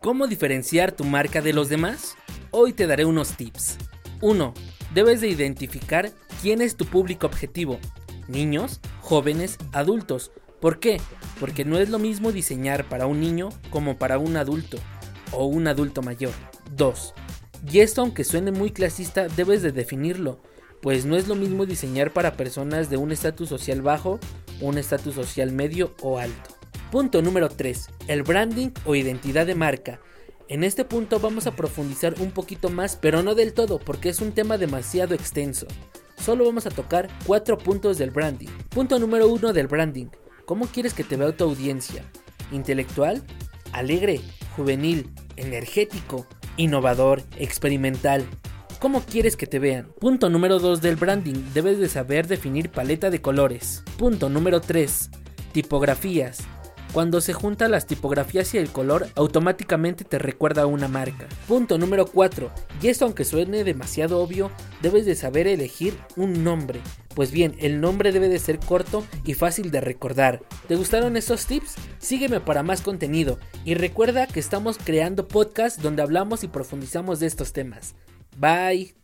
¿Cómo diferenciar tu marca de los demás? Hoy te daré unos tips. 1. Debes de identificar quién es tu público objetivo. Niños, jóvenes, adultos. ¿Por qué? Porque no es lo mismo diseñar para un niño como para un adulto o un adulto mayor. 2. Y esto aunque suene muy clasista, debes de definirlo, pues no es lo mismo diseñar para personas de un estatus social bajo, un estatus social medio o alto. Punto número 3. El branding o identidad de marca. En este punto vamos a profundizar un poquito más, pero no del todo, porque es un tema demasiado extenso. Solo vamos a tocar 4 puntos del branding. Punto número 1 del branding. ¿Cómo quieres que te vea tu audiencia? ¿Intelectual? ¿Alegre? ¿Juvenil? ¿Energético? ¿Innovador? ¿Experimental? ¿Cómo quieres que te vean? Punto número 2 del branding. Debes de saber definir paleta de colores. Punto número 3. Tipografías. Cuando se juntan las tipografías y el color, automáticamente te recuerda una marca. Punto número 4. Y esto aunque suene demasiado obvio, debes de saber elegir un nombre. Pues bien, el nombre debe de ser corto y fácil de recordar. ¿Te gustaron estos tips? Sígueme para más contenido y recuerda que estamos creando podcasts donde hablamos y profundizamos de estos temas. Bye.